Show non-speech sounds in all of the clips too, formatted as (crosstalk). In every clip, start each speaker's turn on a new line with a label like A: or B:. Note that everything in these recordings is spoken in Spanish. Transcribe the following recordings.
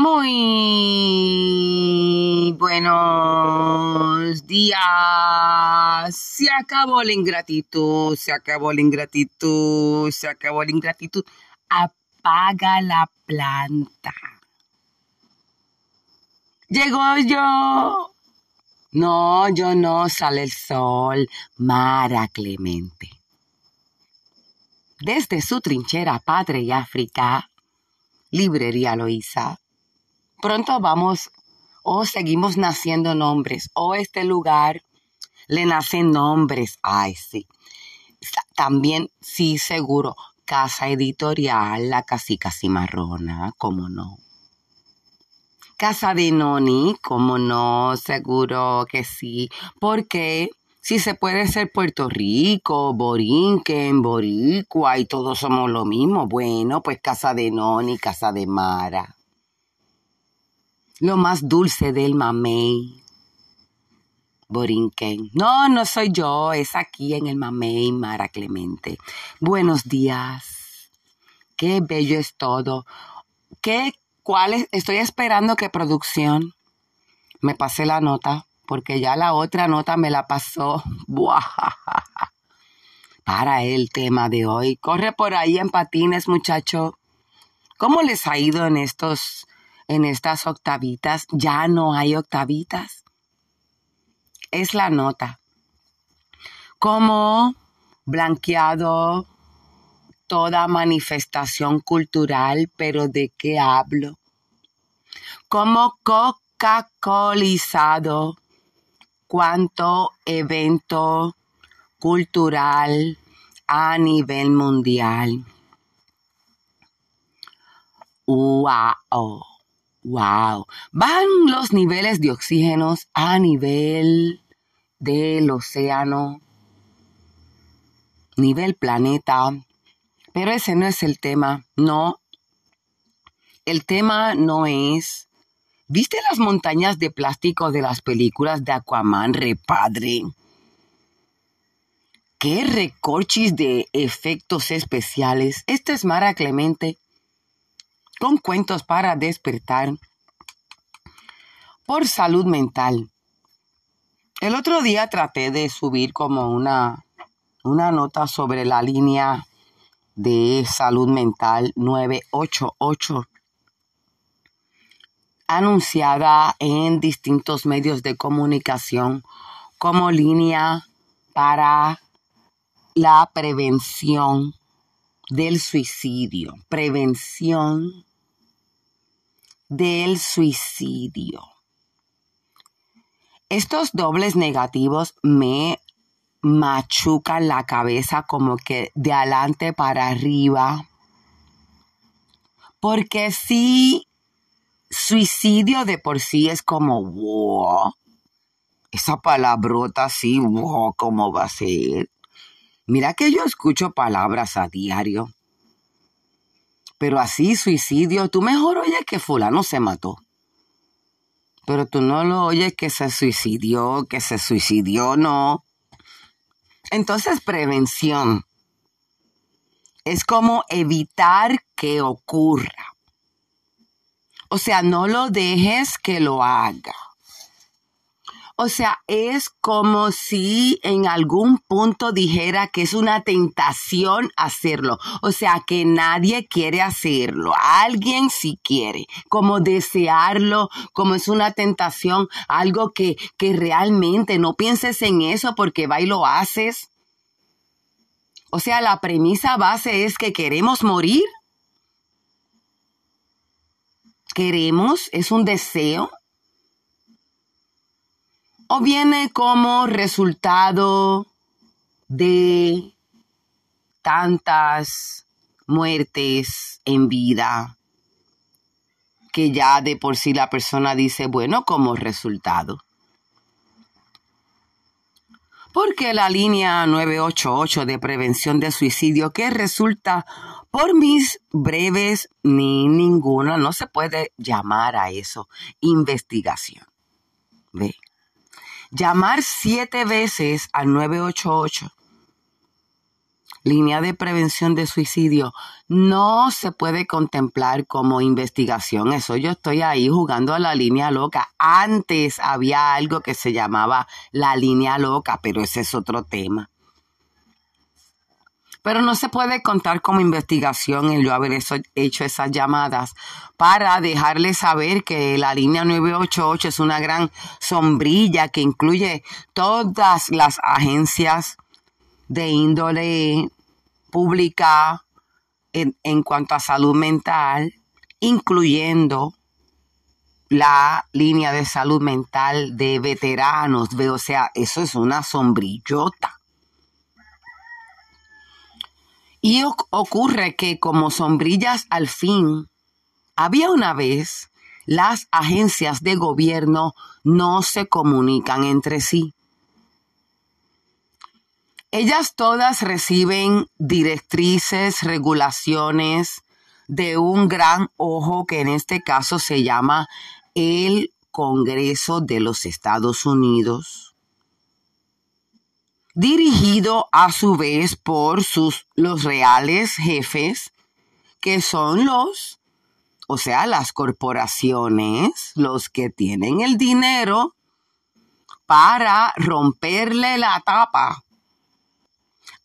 A: Muy buenos días. Se acabó la ingratitud, se acabó la ingratitud, se acabó la ingratitud. Apaga la planta. Llegó yo. No, yo no, sale el sol. Mara Clemente. Desde su trinchera Padre y África, Librería Loíza pronto vamos o seguimos naciendo nombres o este lugar le nacen nombres. Ay, sí. También, sí, seguro, Casa Editorial, La Casica Cimarrona, cómo no. Casa de Noni, cómo no, seguro que sí. Porque si se puede ser Puerto Rico, Borinquen, Boricua y todos somos lo mismo, bueno, pues Casa de Noni, Casa de Mara lo más dulce del mamey. Borinquen. No, no soy yo, es aquí en el mamey, Mara Clemente. Buenos días. Qué bello es todo. ¿Qué, cuál es? Estoy esperando que producción me pase la nota, porque ya la otra nota me la pasó. (laughs) Para el tema de hoy. Corre por ahí en patines, muchacho. ¿Cómo les ha ido en estos en estas octavitas. Ya no hay octavitas. Es la nota. Como blanqueado toda manifestación cultural, pero ¿de qué hablo? Como Coca-Colizado cuánto evento cultural a nivel mundial. ¡Wow! Wow. Van los niveles de oxígeno a nivel del océano, nivel planeta. Pero ese no es el tema. No. El tema no es. ¿Viste las montañas de plástico de las películas de Aquaman, repadre? ¿Qué recorchis de efectos especiales? Esta es Mara Clemente con cuentos para despertar por salud mental. El otro día traté de subir como una, una nota sobre la línea de salud mental 988 anunciada en distintos medios de comunicación como línea para la prevención del suicidio, prevención del suicidio. Estos dobles negativos me machucan la cabeza como que de adelante para arriba. Porque si suicidio de por sí es como, wow, esa palabrota así, wow, ¿cómo va a ser? Mira que yo escucho palabras a diario. Pero así, suicidio, tú mejor oyes que fulano se mató. Pero tú no lo oyes que se suicidió, que se suicidió, no. Entonces, prevención es como evitar que ocurra. O sea, no lo dejes que lo haga. O sea, es como si en algún punto dijera que es una tentación hacerlo. O sea, que nadie quiere hacerlo. Alguien sí quiere. Como desearlo, como es una tentación, algo que, que realmente no pienses en eso porque va y lo haces. O sea, la premisa base es que queremos morir. Queremos, es un deseo viene como resultado de tantas muertes en vida que ya de por sí la persona dice, bueno, como resultado. Porque la línea 988 de prevención de suicidio, que resulta por mis breves ni ninguna, no se puede llamar a eso investigación. ¿Ve? Llamar siete veces al 988 línea de prevención de suicidio no se puede contemplar como investigación. Eso yo estoy ahí jugando a la línea loca. Antes había algo que se llamaba la línea loca, pero ese es otro tema. Pero no se puede contar como investigación el yo haber hecho esas llamadas para dejarles saber que la línea 988 es una gran sombrilla que incluye todas las agencias de índole pública en, cuanto a salud mental, incluyendo la línea de salud mental de veteranos. O sea, eso es una sombrillota. Y ocurre que como sombrillas al fin, había una vez, las agencias de gobierno no se comunican entre sí. Ellas todas reciben directrices, regulaciones de un gran ojo que en este caso se llama el Congreso de los Estados Unidos, dirigido a su vez por sus los reales jefes, que son los, o sea, las corporaciones, los que tienen el dinero para romperle la tapa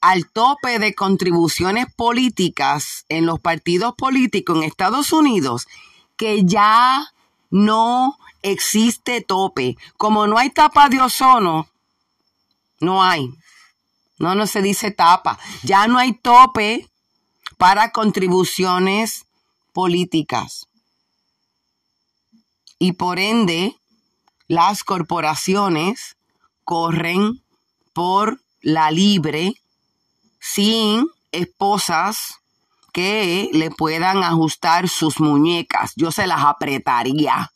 A: al tope de contribuciones políticas en los partidos políticos en Estados Unidos que ya no existe tope. Como no hay tapa de ozono, no hay. No, no se dice tapa. Ya no hay tope para contribuciones políticas. Y por ende, las corporaciones corren por la libre sin esposas que le puedan ajustar sus muñecas. Yo se las apretaría.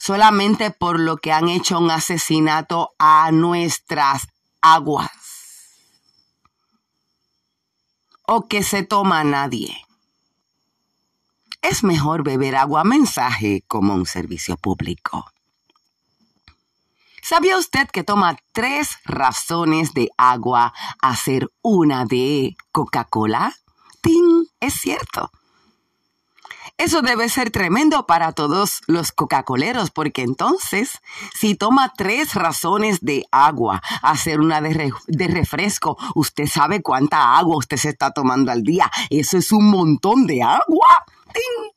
A: Solamente por lo que han hecho un asesinato a nuestras aguas. O que se toma a nadie. Es mejor beber agua mensaje como un servicio público. ¿Sabía usted que toma tres razones de agua hacer una de Coca-Cola? ¡Tin! Es cierto. Eso debe ser tremendo para todos los Coca-Coleros, porque entonces, si toma tres razones de agua, hacer una de, refresco, usted sabe cuánta agua usted se está tomando al día. Eso es un montón de agua. ¡Ting!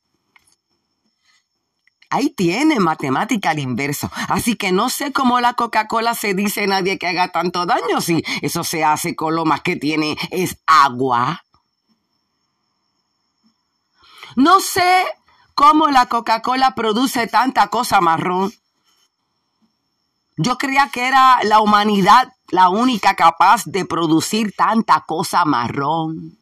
A: Ahí tiene matemática al inverso. Así que no sé cómo la Coca-Cola se dice nadie que haga tanto daño si eso se hace con lo más que tiene es agua. No sé cómo la Coca-Cola produce tanta cosa marrón. Yo creía que era la humanidad la única capaz de producir tanta cosa marrón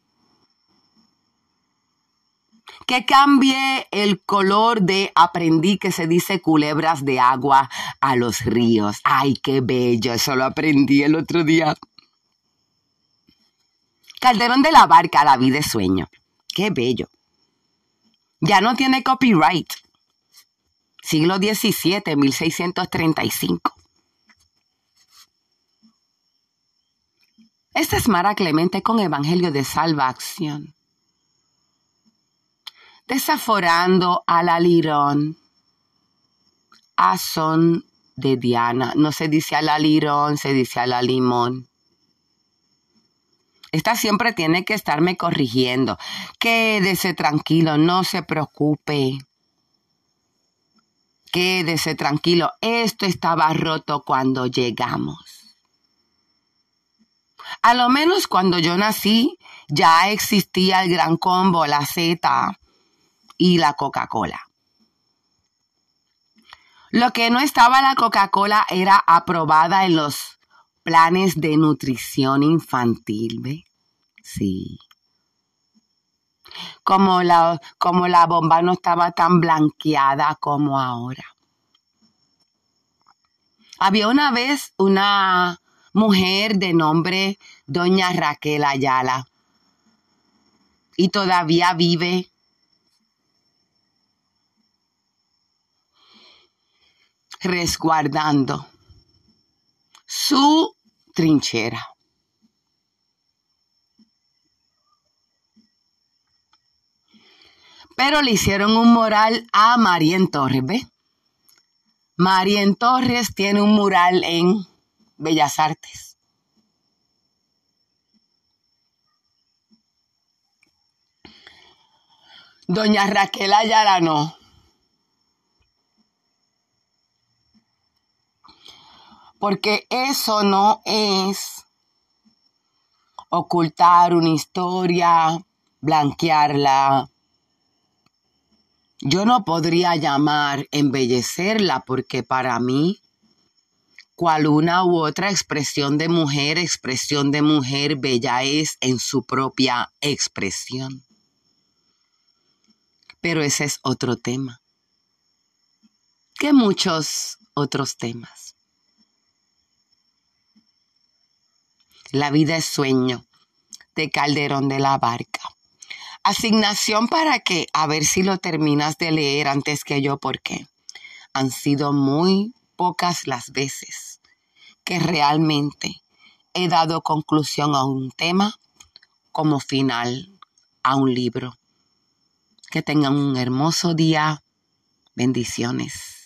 A: que cambie el color de aprendí que se dice culebras de agua a los ríos. Ay, qué bello, eso lo aprendí el otro día. Calderón de la Barca, la vida de sueño. Qué bello. Ya no tiene copyright. Siglo XVII, 1635. Esta es Mara Clemente con Evangelio de Salvación desaforando al alirón a son de Diana. No se dice al alirón, se dice al limón. Esta siempre tiene que estarme corrigiendo. Quédese tranquilo, no se preocupe. Quédese tranquilo, esto estaba roto cuando llegamos. A lo menos cuando yo nací ya existía el gran combo, la Z, y la Coca-Cola. Lo que no estaba la Coca-Cola era aprobada en los planes de nutrición infantil, ¿ve? Sí. Como la, como la bomba no estaba tan blanqueada como ahora. Había una vez una mujer de nombre Doña Raquel Ayala y todavía vive resguardando su trinchera. Pero le hicieron un mural a Marien Torres, ¿ve? Marien Torres tiene un mural en Bellas Artes. Doña Raquel Ayala no. Porque eso no es ocultar una historia, blanquearla. Yo no podría llamar embellecerla porque para mí, cual una u otra expresión de mujer, expresión de mujer bella es en su propia expresión. Pero ese es otro tema. Que muchos otros temas. La vida es sueño de Calderón de la Barca. Asignación para que, a ver si lo terminas de leer antes que yo, porque han sido muy pocas las veces que realmente he dado conclusión a un tema como final a un libro. Que tengan un hermoso día. Bendiciones.